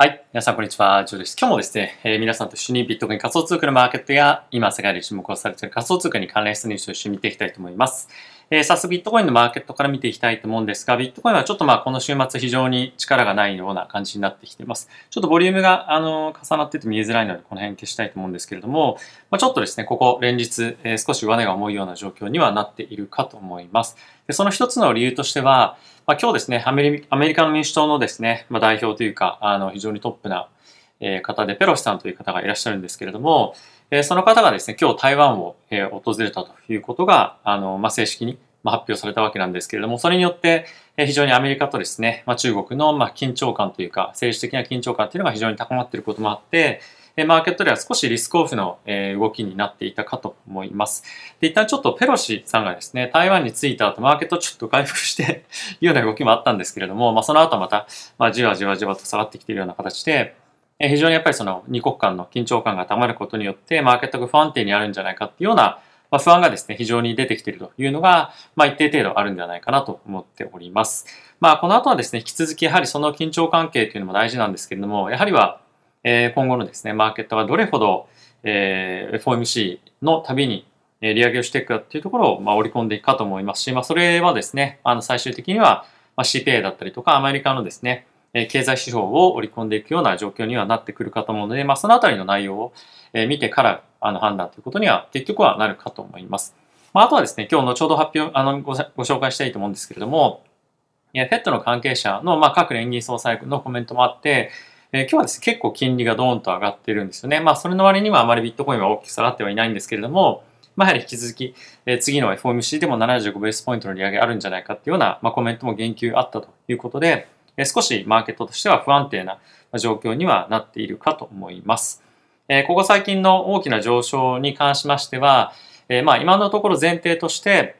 はい。皆さん、こんにちは。ジョーです。今日もですね、えー、皆さんと一緒にビットコイン仮想通貨のマーケットや、今世界で注目をされている仮想通貨に関連したニュースを一緒に見ていきたいと思います。えー、早速ビットコインのマーケットから見ていきたいと思うんですが、ビットコインはちょっとまあこの週末非常に力がないような感じになってきています。ちょっとボリュームがあの重なってて見えづらいのでこの辺消したいと思うんですけれども、まあ、ちょっとですね、ここ連日、えー、少し上値が重いような状況にはなっているかと思います。でその一つの理由としては、まあ、今日ですね、アメリカの民主党のですね、まあ、代表というか、あの非常にトップな方で、ペロシさんという方がいらっしゃるんですけれども、その方がですね、今日台湾を、訪れたということが、あの、まあ、正式に発表されたわけなんですけれども、それによって、非常にアメリカとですね、まあ、中国のま緊張感というか、政治的な緊張感というのが非常に高まっていることもあって、マーケットでは少しリスクオフの動きになっていたかと思います。で、一旦ちょっとペロシさんがですね、台湾に着いた後、マーケットちょっと回復して いるような動きもあったんですけれども、まあ、その後また、まあ、じわじわじわと下がってきているような形で、非常にやっぱりその二国間の緊張感が高まることによって、マーケットが不安定にあるんじゃないかっていうような、ま不安がですね、非常に出てきているというのが、まあ一定程度あるんではないかなと思っております。まあこの後はですね、引き続きやはりその緊張関係というのも大事なんですけれども、やはりは、え今後のですね、マーケットがどれほど、え FOMC のたびに利上げをしていくかっていうところを、ま、織り込んでいくかと思いますし、まあ、それはですね、あの、最終的には、ま、CPA だったりとか、アメリカのですね、経済指標を織り込んでいくような状況にはなってくるかと思うので、まあ、そのあたりの内容を見てからあの判断ということには結局はなるかと思います。まあ、あとはですね、今日後ほど発表、あのご、ご紹介したいと思うんですけれども、フェットの関係者の、まあ、各連銀総裁のコメントもあって、えー、今日はですね、結構金利がドーンと上がってるんですよね。まあ、それの割にはあまりビットコインは大きく下がってはいないんですけれども、まあ、やはり引き続き、えー、次の FOMC でも75ベースポイントの利上げあるんじゃないかっていうような、まあ、コメントも言及あったということで、え少しマーケットとしては不安定な状況にはなっているかと思います。えここ最近の大きな上昇に関しましては、えまあ今のところ前提として、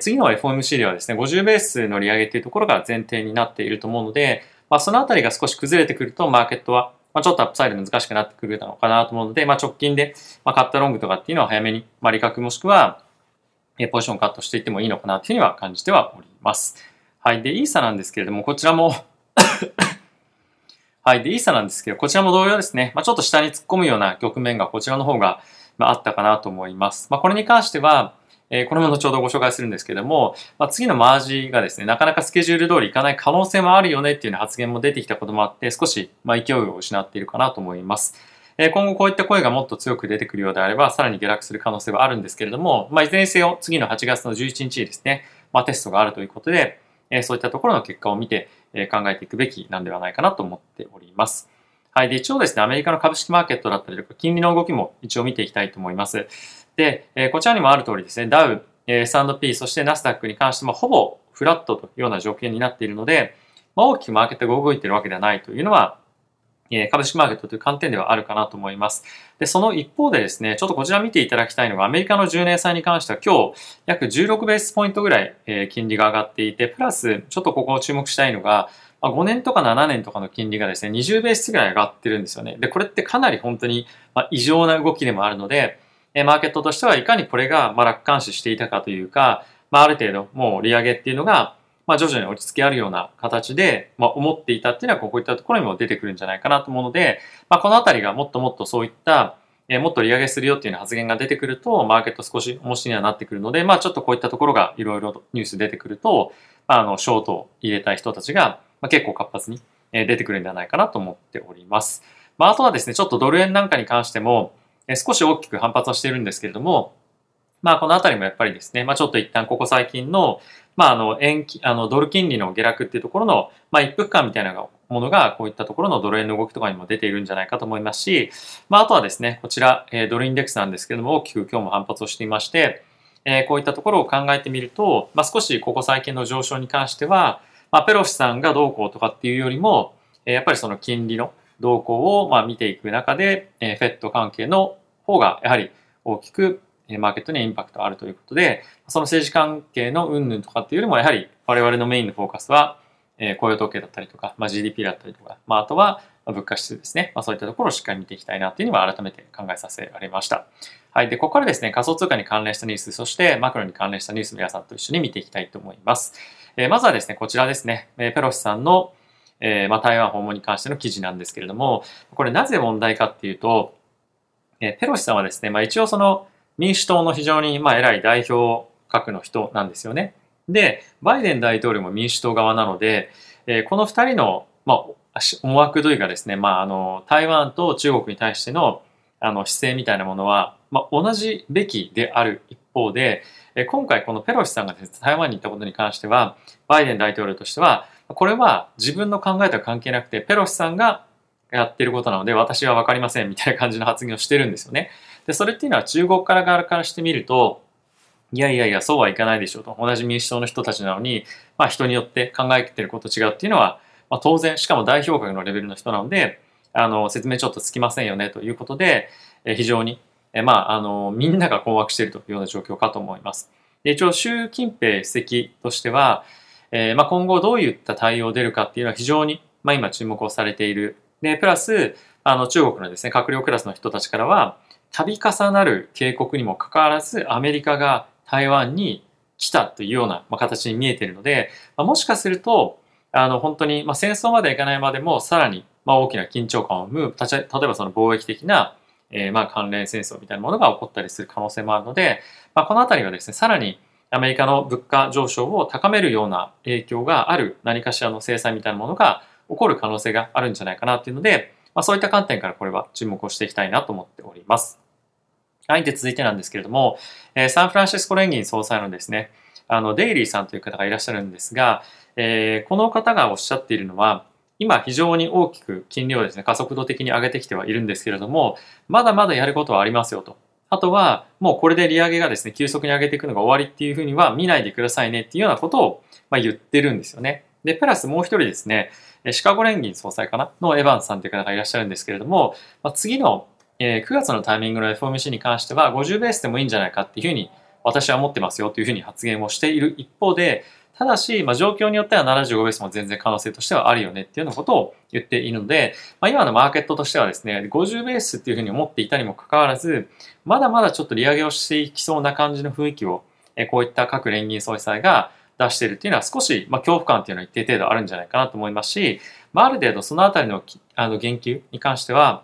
次の FOMC ではですね、50ベースの利上げというところが前提になっていると思うので、まあそのあたりが少し崩れてくるとマーケットはまあ、ちょっとアップサイド難しくなってくるのかなと思うので、まあ、直近で、まあ、カットロングとかっていうのは早めに、まあ、利確もしくは、えポジションカットしていってもいいのかなというふうには感じてはおります。はい。で、イーサなんですけれども、こちらも はい。で、イーサなんですけど、こちらも同様ですね。まあ、ちょっと下に突っ込むような局面がこちらの方が、まあ、あったかなと思います。まあ、これに関しては、えー、これも後ほどご紹介するんですけども、まあ、次のマージがですね、なかなかスケジュール通りいかない可能性もあるよねっていうう発言も出てきたこともあって、少し、ま、勢いを失っているかなと思います。え、今後こういった声がもっと強く出てくるようであれば、さらに下落する可能性はあるんですけれども、まあ、いずれにせよ、次の8月の11日にですね、まあ、テストがあるということで、え、そういったところの結果を見て、え考えていくべきなんではないかなと思っております。はい。で、一応ですね、アメリカの株式マーケットだったりとか、金利の動きも一応見ていきたいと思います。で、えこちらにもある通りですね、ダウ、え S&P、そしてナスダックに関してもほぼフラットというような条件になっているので、まあ、大きくマーケットが動いているわけではないというのは、え株式マーケットという観点ではあるかなと思います。で、その一方でですね、ちょっとこちら見ていただきたいのが、アメリカの10年債に関しては今日約16ベースポイントぐらい、え金利が上がっていて、プラスちょっとここを注目したいのが、まあ、5年とか7年とかの金利がですね、20ベースぐらい上がってるんですよね。で、これってかなり本当に、ま異常な動きでもあるので、えマーケットとしてはいかにこれが、ま楽観視していたかというか、まあ、ある程度もう利上げっていうのが、まあ、徐々に落ち着きあるような形で、まあ、思っていたっていうのはこういったところにも出てくるんじゃないかなと思うので、まあ、このあたりがもっともっとそういった、えもっと利上げするよっていう発言が出てくると、マーケット少し面白いにはなってくるので、まあちょっとこういったところがいろいろニュース出てくると、あ、あの、ショートを入れたい人たちが、まあ、結構活発に出てくるんではないかなと思っております。まあ、あとはですね、ちょっとドル円なんかに関しても、少し大きく反発をしているんですけれども、まあ、このあたりもやっぱりですね、まあ、ちょっと一旦ここ最近の、まあ、あの、円、あの、ドル金利の下落っていうところの、まあ、一服感みたいなものが、こういったところのドル円の動きとかにも出ているんじゃないかと思いますし、まあ、あとはですね、こちら、え、ドルインデックスなんですけども、大きく今日も反発をしていまして、え、こういったところを考えてみると、まあ、少しここ最近の上昇に関しては、まあ、ペロシさんがどうこうとかっていうよりも、え、やっぱりその金利の動向を、まあ、見ていく中で、えー、フェット関係の方が、やはり大きくマーケットにインパクトあるということで、その政治関係の云々とかっていうよりも、やはり我々のメインのフォーカスは、え雇用統計だったりとか、まあ、GDP だったりとか、まあ、あとは物価指数ですね。まあ、そういったところをしっかり見ていきたいなっていうのは改めて考えさせられました。はい。で、ここからですね、仮想通貨に関連したニュース、そしてマクロに関連したニュース皆さんと一緒に見ていきたいと思います。え、まずはですね、こちらですね、えペロシさんのえ、まあ、台湾訪問に関しての記事なんですけれども、これなぜ問題かっていうと、え、ペロシさんはですね、まあ、一応その民主党の非常にまあ偉い代表格の人なんですよね。で、バイデン大統領も民主党側なので、え、この2人の、まあ、思惑というかですね、まあ、あの台湾と中国に対してのあの姿勢みたいなものは、まあ、同じべきである一方で、今回このペロシさんが、台湾に行ったことに関しては、バイデン大統領としては、これは自分の考えとは関係なくて、ペロシさんがやってることなので、私はわかりませんみたいな感じの発言をしてるんですよね。で、それっていうのは中国から側からしてみると、いやいやいや、そうはいかないでしょうと。同じ民主党の人たちなのに、まあ人によって考えてること違うっていうのは、まあ当然、しかも代表格のレベルの人なので、あの、説明ちょっとつきませんよねということで、非常に、えまあ、あの、みんなが困惑しているというような状況かと思います。で一応、習近平主席としては、えー、まあ、今後どういった対応を出るかっていうのは非常に、まあ、今注目をされている。で、プラス、あの、中国のですね、閣僚クラスの人たちからは、度重なる警告にもかかわらず、アメリカが台湾に来たというような、まあ、形に見えているので、まあ、もしかすると、あの、本当に、まあ、戦争までいかないまでも、さらに、まあ、大きな緊張感を生む、例えばその貿易的な、えー、まあ、関連戦争みたいなものが起こったりする可能性もあるので、まあ、このあたりはですね、さらに、アメリカの物価上昇を高めるような影響がある何かしらの制裁みたいなものが起こる可能性があるんじゃないかなっていうので、まあ、そういった観点からこれは注目をしていきたいなと思っております。はい。で、続いてなんですけれども、えー、サンフランシスコ連銀総裁のですね、あの、デイリーさんという方がいらっしゃるんですが、えー、この方がおっしゃっているのは、今非常に大きく金利をですね、加速度的に上げてきてはいるんですけれども、まだまだやることはありますよと。あとは、もうこれで利上げがですね、急速に上げていくのが終わりっていうふうには見ないでくださいねっていうようなことを、ま、言ってるんですよね。で、プラスもう一人ですね、シカゴ連銀総裁かな？のエヴァンスさんという方がいらっしゃるんですけれども、ま、次の、9月のタイミングの FOMC に関しては50ベースでもいいんじゃないかっていうふうに私は思ってますよというふうに発言をしている一方で、ただし、まあ、状況によっては75ベースも全然可能性としてはあるよねっていうようなことを言っているので、まあ、今のマーケットとしてはですね、50ベースっていうふうに思っていたにもかかわらず、まだまだちょっと利上げをしていきそうな感じの雰囲気を、えこういった各連銀総裁が出しているっていうのは少し、まあ、恐怖感っていうのは一定程度あるんじゃないかなと思いますし、まあ、ある程度そのあたりのあの言及に関しては、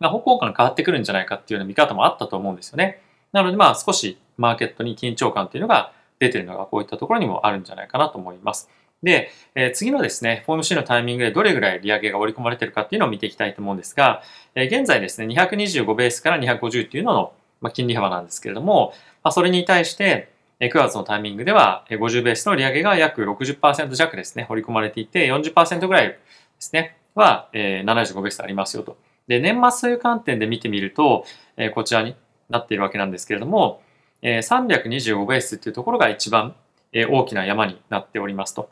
まあ、方向感が変わってくるんじゃないかっていうような見方もあったと思うんですよね。なのでまあ少しマーケットに緊張感っていうのが出てるのがこういったところにもあるんじゃないかなと思います。で、え、次のですね、フォーム C のタイミングでどれぐらい利上げが織り込まれてるかっていうのを見ていきたいと思うんですが、え、現在ですね、225ベースから250っていうのの、まあ、金利幅なんですけれども、まあ、それに対して、9月のタイミングでは50ベースの利上げが約60%弱ですね、織り込まれていて、40%ぐらいですね、は、えー、75ベースありますよと。で、年末という観点で見てみると、え、こちらになっているわけなんですけれども、え325ベースっていうところが一番、え大きな山になっておりますと。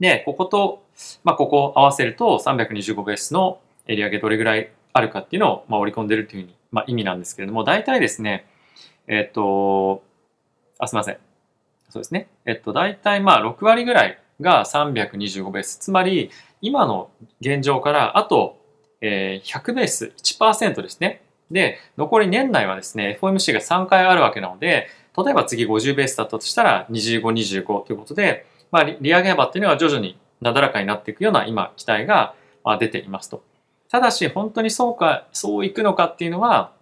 で、ここと、まあ、ここを合わせると325ベースの利上げどれぐらいあるかっていうのを、まあ、織り込んでるというふうに、まあ、意味なんですけれども、大体ですね、えっ、と、あ、すみません。そうですね。えっと、大体まあ6割ぐらいが325ベース。つまり、今の現状からあと、えー、100ベース、1%ですね。で、残り年内はですね、FOMC が3回あるわけなので、例えば次50ベースだったとしたら25、25ということで、まあ、利上げ幅っていうのは徐々になだらかになっていくような今、期待が出ていますと。ただし、本当にそうか、そういくのかっていうのは、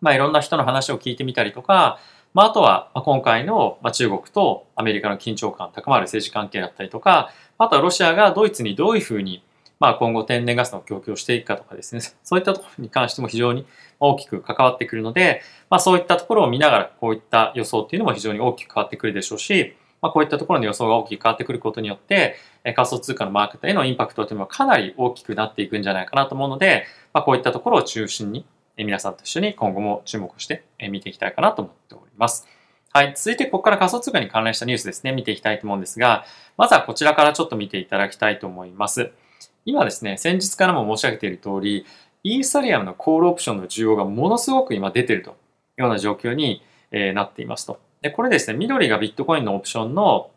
まあ、いろんな人の話を聞いてみたりとか、まあ、あとは、今回の中国とアメリカの緊張感高まる政治関係だったりとか、あとはロシアがドイツにどういうふうにまあ、今後天然ガスの供給をしていくかとかですね、そういったところに関しても非常に大きく関わってくるので、まあ、そういったところを見ながら、こういった予想っていうのも非常に大きく変わってくるでしょうし、まあ、こういったところの予想が大きく変わってくることによって、仮想通貨のマーケットへのインパクトというのはかなり大きくなっていくんじゃないかなと思うので、まあ、こういったところを中心に皆さんと一緒に今後も注目して見ていきたいかなと思っております。はい。続いて、ここから仮想通貨に関連したニュースですね、見ていきたいと思うんですが、まずはこちらからちょっと見ていただきたいと思います。今ですね、先日からも申し上げている通り、イーサリアムのコールオプションの需要がものすごく今出ているというような状況に、え、なっていますと。で、これですね、緑がビットコインのオプションの、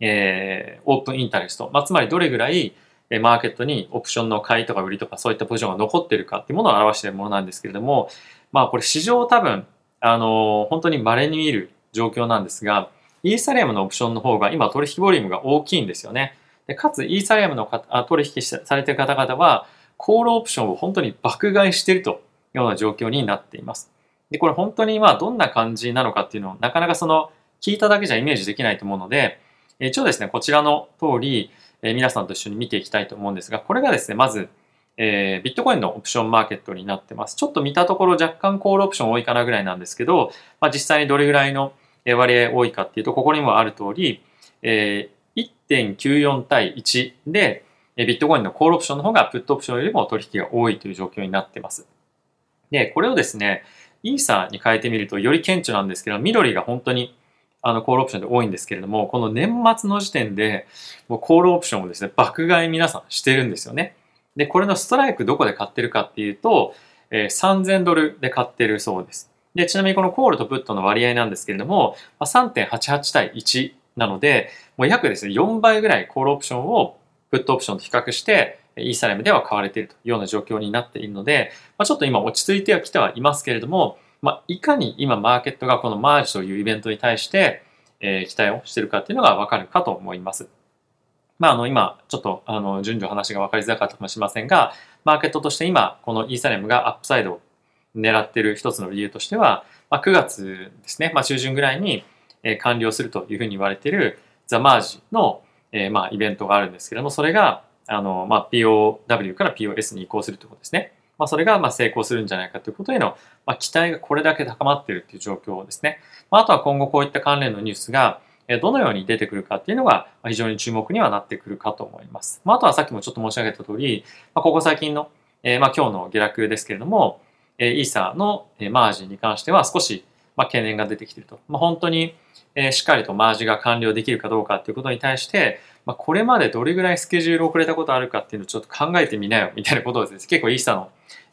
えー、オープンインタレスト、まあ、つまりどれぐらいマーケットにオプションの買いとか売りとかそういったポジションが残っているかっていうものを表しているものなんですけれども、まあこれ市場多分、あの本当に稀に見る状況なんですが、イーサリアムのオプションの方が今取引ボリュームが大きいんですよね。でかつ、イーサリアムの取引されている方々は、コールオプションを本当に爆買いしているというような状況になっています。で、これ本当にまあどんな感じなのかっていうのをなかなかその聞いただけじゃイメージできないと思うので、一応ですね、こちらの通り、皆さんと一緒に見ていきたいと思うんですが、これがですね、まず、えー、ビットコインのオプションマーケットになってます。ちょっと見たところ若干コールオプション多いかなぐらいなんですけど、まあ、実際にどれぐらいの割合多いかっていうと、ここにもある通り、えー、1.94対1で、ビットコインのコールオプションの方がプットオプションよりも取引が多いという状況になってます。で、これをですね、イーサーに変えてみるとより顕著なんですけど、緑が本当にあのコールオプションで多いんですけれども、この年末の時点でもうコールオプションをですね、爆買い皆さんしてるんですよね。で、これのストライクどこで買ってるかっていうと、えー、3000ドルで買ってるそうです。で、ちなみにこのコールとプットの割合なんですけれども、3.88対1なので、もう約ですね、4倍ぐらいコールオプションをプットオプションと比較して、イーサリアムでは買われているというような状況になっているので、まあ、ちょっと今落ち着いてはきてはいますけれども、まあ、いかに今マーケットがこのマージというイベントに対して、え、期待をしているかっていうのがわかるかと思います。まあ、あの、今、ちょっと、あの、順序話が分かりづらかったかもしれませんが、マーケットとして今、このイーサリアムがアップサイドを狙っている一つの理由としては、まあ、9月ですね、まあ、中旬ぐらいに、え、完了するというふうに言われているザ・マージの、え、まあ、イベントがあるんですけれども、それが、あの、まあ、POW から POS に移行するということですね。まあ、それがま成功するんじゃないかということへの、ま、期待がこれだけ高まっているという状況ですね。まあ、とは今後こういった関連のニュースがどのように出てくるかっていうのが非常に注目にはなってくるかと思います。まあ、とはさっきもちょっと申し上げた通り、ま、ここ最近の、え、ま今日の下落ですけれども、えー、イーサーのマージンに関しては少しまあ懸念が出てきてると。まあ、本当にえしっかりとマージが完了できるかどうかっていうことに対して、まあ、これまでどれぐらいスケジュール遅れたことあるかっていうのをちょっと考えてみなよみたいなことをですね、結構イーサの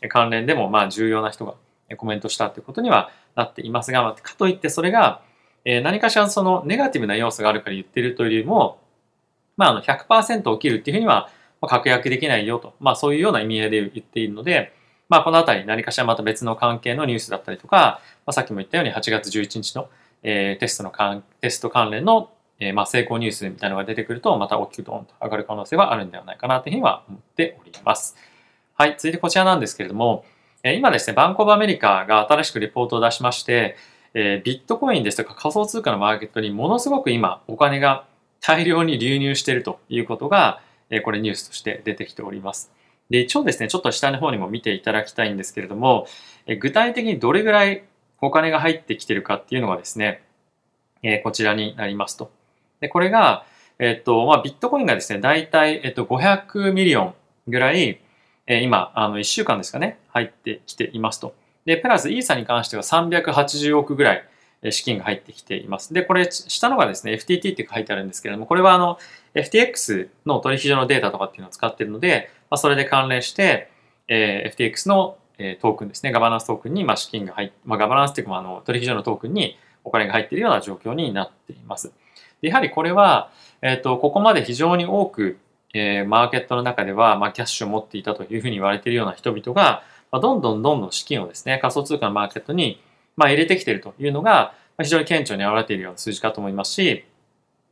関連でもまあ重要な人がコメントしたっていうことにはなっていますが、ま、かといってそれがえ何かしらそのネガティブな要素があるから言ってるというよりも、まあ、あの100%起きるっていうふうには確約できないよと、まあ、そういうような意味合いで言っているので、まあ、このあたり何かしらまた別の関係のニュースだったりとか、まあ、さっきも言ったように8月11日の、えー、テストのテスト関連の、えー、まあ成功ニュースみたいなのが出てくると、また大きくドーンと上がる可能性はあるんではないかなというふうには思っております。はい、続いてこちらなんですけれども、え今ですね、バンコブアメリカが新しくレポートを出しまして、えー、ビットコインですとか仮想通貨のマーケットにものすごく今お金が大量に流入しているということが、えー、これニュースとして出てきております。で、一応ですね、ちょっと下の方にも見ていただきたいんですけれども、え、具体的にどれぐらいお金が入ってきてるかっていうのがですね、え、こちらになりますと。で、これが、えっと、まあ、ビットコインがですね、だいたい、えっと、500ミリオンぐらい、え、今、あの、1週間ですかね、入ってきていますと。で、プラスイーサに関しては380億ぐらい資金が入ってきています。で、これ、下のがですね、FTT って書いてあるんですけれども、これはあの、FTX の取引所のデータとかっていうのを使っているので、まあ、それで関連して、えー、FTX のトークンですね、ガバナンストークンにま資金が入って、まあ、ガバナンスっていうか、あの取引所のトークンにお金が入っているような状況になっています。やはりこれは、えっ、ー、と、ここまで非常に多く、えー、マーケットの中では、まあ、キャッシュを持っていたというふうに言われているような人々が、まあ、どんどんどんどん資金をですね、仮想通貨のマーケットに、まあ、入れてきているというのが、非常に顕著に現れているような数字かと思いますし、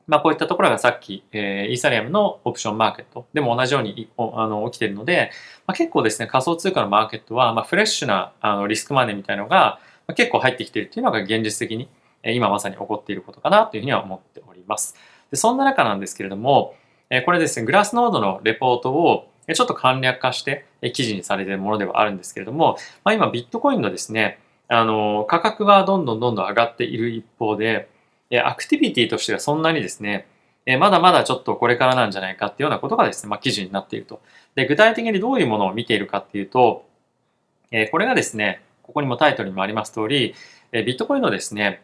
まあ、こういったところがさっき、えー、イーサリアムのオプションマーケットでも同じようにあの起きているので、まあ、結構ですね、仮想通貨のマーケットは、まあ、フレッシュなあのリスクマネーみたいのが、まあ、結構入ってきているというのが現実的に、えー、今まさに起こっていることかなというふうには思っております。でそんな中なんですけれども、えー、これですね、グラスノードのレポートをちょっと簡略化して記事にされているものではあるんですけれども、まあ、今ビットコインのですね、あの、価格はどんどんどんどん上がっている一方で、アクティビティとしてはそんなにですね、まだまだちょっとこれからなんじゃないかっていうようなことがですね、まあ、記事になっていると。で、具体的にどういうものを見ているかっていうと、これがですね、ここにもタイトルにもあります通り、ビットコインのですね、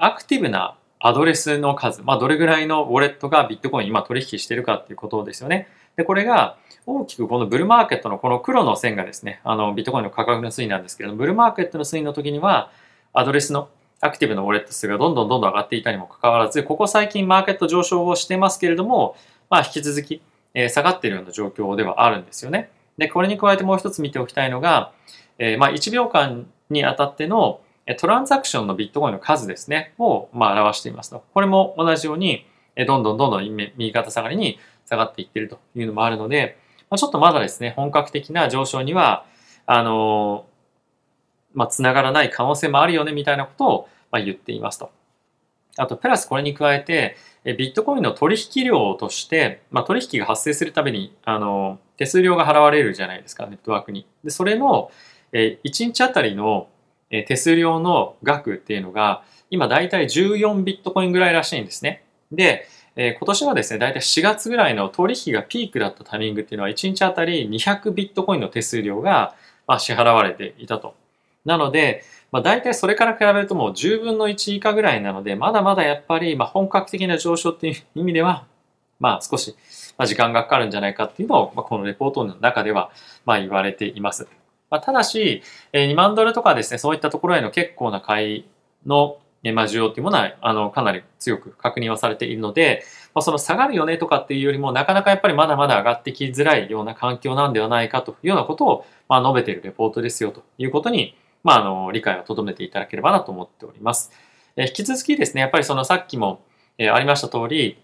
アクティブなアドレスの数、まあ、どれぐらいのウォレットがビットコイン今取引してるかっていうことですよね。で、これが大きくこのブルーマーケットのこの黒の線がですね、あのビットコインの価格の推移なんですけれども、ブルーマーケットの推移の時には、アドレスのアクティブなウォレット数がどんどんどんどん上がっていたにもかかわらず、ここ最近マーケット上昇をしてますけれども、まあ引き続き、え、下がっているような状況ではあるんですよね。で、これに加えてもう一つ見ておきたいのが、え、まあ1秒間にあたってのトランザクションのビットコインの数ですね、をまあ表していますと。これも同じように、どんどんどんどん右肩下がりに下がっていってるというのもあるので、まあ、ちょっとまだですね、本格的な上昇には、あのまあ、つながらない可能性もあるよねみたいなことを、ま、言っていますと。あと、プラスこれに加えて、ビットコインの取引量として、まあ、取引が発生するたびに、あの、手数料が払われるじゃないですか、ネットワークに。で、それの、え1日あたりの手数料の額っていうのが、今だいたい14ビットコインぐらいらしいんですね。で、え今年はですね、だいたい4月ぐらいの取引がピークだったタイミングっていうのは、1日あたり200ビットコインの手数料が、ま支払われていたと。なので、まあ、大体それから比べるともう10分の1以下ぐらいなので、まだまだやっぱり、ま、本格的な上昇っていう意味では、まあ少し、時間がかかるんじゃないかっていうのを、まあ、このレポートの中では、まあ言われています。まあ、ただし、2万ドルとかですね、そういったところへの結構な買いの、ま、需要っていうものは、あの、かなり強く確認はされているので、まあ、その下がるよねとかっていうよりも、なかなかやっぱりまだまだ上がってきづらいような環境なんではないかというようなことを、まあ、述べているレポートですよということに、まあ、あの、理解を留めていただければなと思っております。え引き続きですね、やっぱりそのさっきも、えありました通り、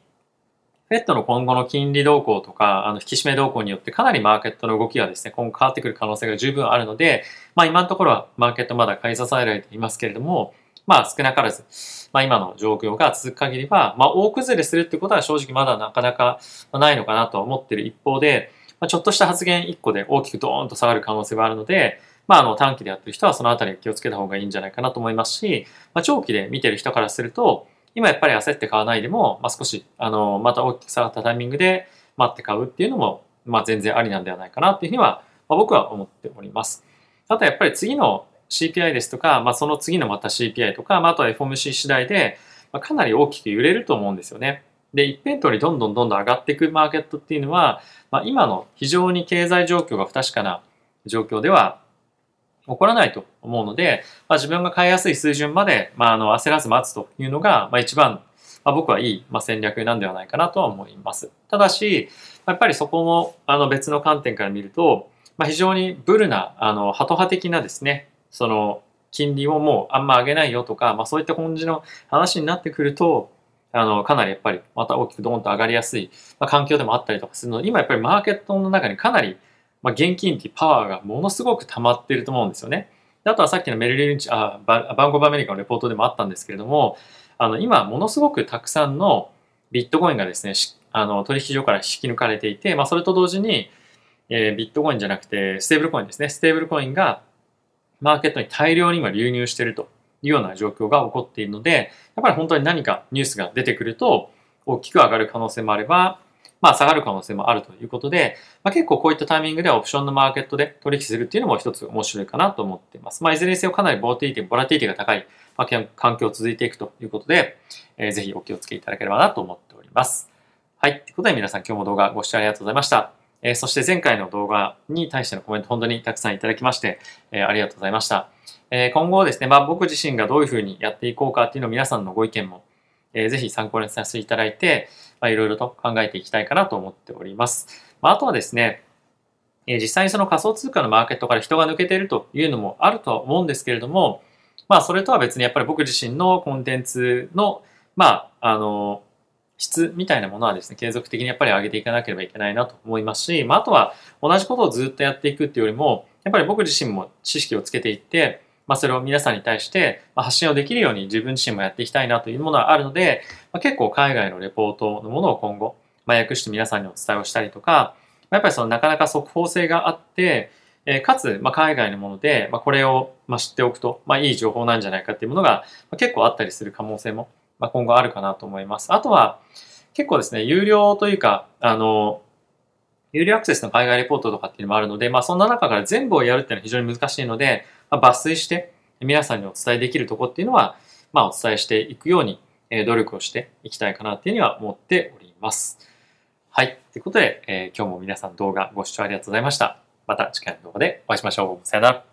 フェットの今後の金利動向とか、あの、引き締め動向によってかなりマーケットの動きがですね、今後変わってくる可能性が十分あるので、まあ今のところはマーケットまだ買い支えられていますけれども、まあ少なからず、まあ今の状況が続く限りは、まあ大崩れするってことは正直まだなかなかないのかなと思ってる一方で、まあ、ちょっとした発言1個で大きくドーンと下がる可能性はあるので、まあ、あの短期でやってる人はそのあたり気をつけた方がいいんじゃないかなと思いますし、まあ、長期で見てる人からすると、今やっぱり焦って買わないでも、まあ、少し、あの、また大きく下がったタイミングで待って買うっていうのも、まあ、全然ありなんではないかなっていうふうには、まあ、僕は思っております。あとやっぱり次の CPI ですとか、まあ、その次のまた CPI とか、まあ、あとは FOMC 次第で、まあ、かなり大きく揺れると思うんですよね。で、一辺倒にどんどんどんどん上がっていくマーケットっていうのは、まあ、今の非常に経済状況が不確かな状況では起こらないと思うので、まあ、自分が買いやすい水準まで、まあ、あの焦らず待つというのが、まあ、一番、まあ、僕はいい、まあ、戦略なんではないかなとは思います。ただし、やっぱりそこもあの別の観点から見ると、まあ、非常にブルな、あの、ハト派的なですね、その、金利をもうあんま上げないよとか、まあ、そういった感じの話になってくると、あの、かなりやっぱりまた大きくドーンと上がりやすい、まあ、環境でもあったりとかするので、今やっぱりマーケットの中にかなりまあ、現金っていうパワーがものすごく溜まってると思うんですよね。あとはさっきのメルリルンチ、あババンコブアメリカのレポートでもあったんですけれども、あの今ものすごくたくさんのビットコインがですね、あの取引所から引き抜かれていて、まあ、それと同時に、えー、ビットコインじゃなくてステーブルコインですね、ステーブルコインがマーケットに大量に今流入しているというような状況が起こっているので、やっぱり本当に何かニュースが出てくると大きく上がる可能性もあれば、まあ下がる可能性もあるということで、まあ、結構こういったタイミングではオプションのマーケットで取引するっていうのも一つ面白いかなと思っています。まあいずれにせよかなりボラティティ、ボラティティが高い、環境続いていくということで、えー、ぜひお気をつけいただければなと思っております。はい。ということで皆さん今日も動画ご視聴ありがとうございました。え、そして前回の動画に対してのコメント本当にたくさんいただきまして、え、ありがとうございました。え、今後ですね、まあ僕自身がどういうふうにやっていこうかっていうのを皆さんのご意見も、えー、ぜひ参考にさせていただいて、まあ、いろいろと考えていきたいかなと思っております。まあ、あとはですね、え実際にその仮想通貨のマーケットから人が抜けているというのもあるとは思うんですけれども、まあ、それとは別にやっぱり僕自身のコンテンツの、まあ、あの、質みたいなものはですね、継続的にやっぱり上げていかなければいけないなと思いますし、まあ、あとは同じことをずっとやっていくっていうよりも、やっぱり僕自身も知識をつけていって、まあ、それを皆さんに対して発信をできるように自分自身もやっていきたいなというものはあるので、まあ、結構海外のレポートのものを今後、まあ、訳して皆さんにお伝えをしたりとか、やっぱりそのなかなか速報性があって、え、かつ、ま、海外のもので、ま、これを、ま、知っておくと、ま、いい情報なんじゃないかっていうものが、ま、結構あったりする可能性も、まあ、今後あるかなと思います。あとは、結構ですね、有料というか、あの、有料アクセスの海外レポートとかっていうのもあるので、まあそんな中から全部をやるっていうのは非常に難しいので、まあ、抜粋して皆さんにお伝えできるとこっていうのは、まあお伝えしていくように努力をしていきたいかなっていうには思っております。はい。ということで、えー、今日も皆さん動画ご視聴ありがとうございました。また次回の動画でお会いしましょう。さよなら。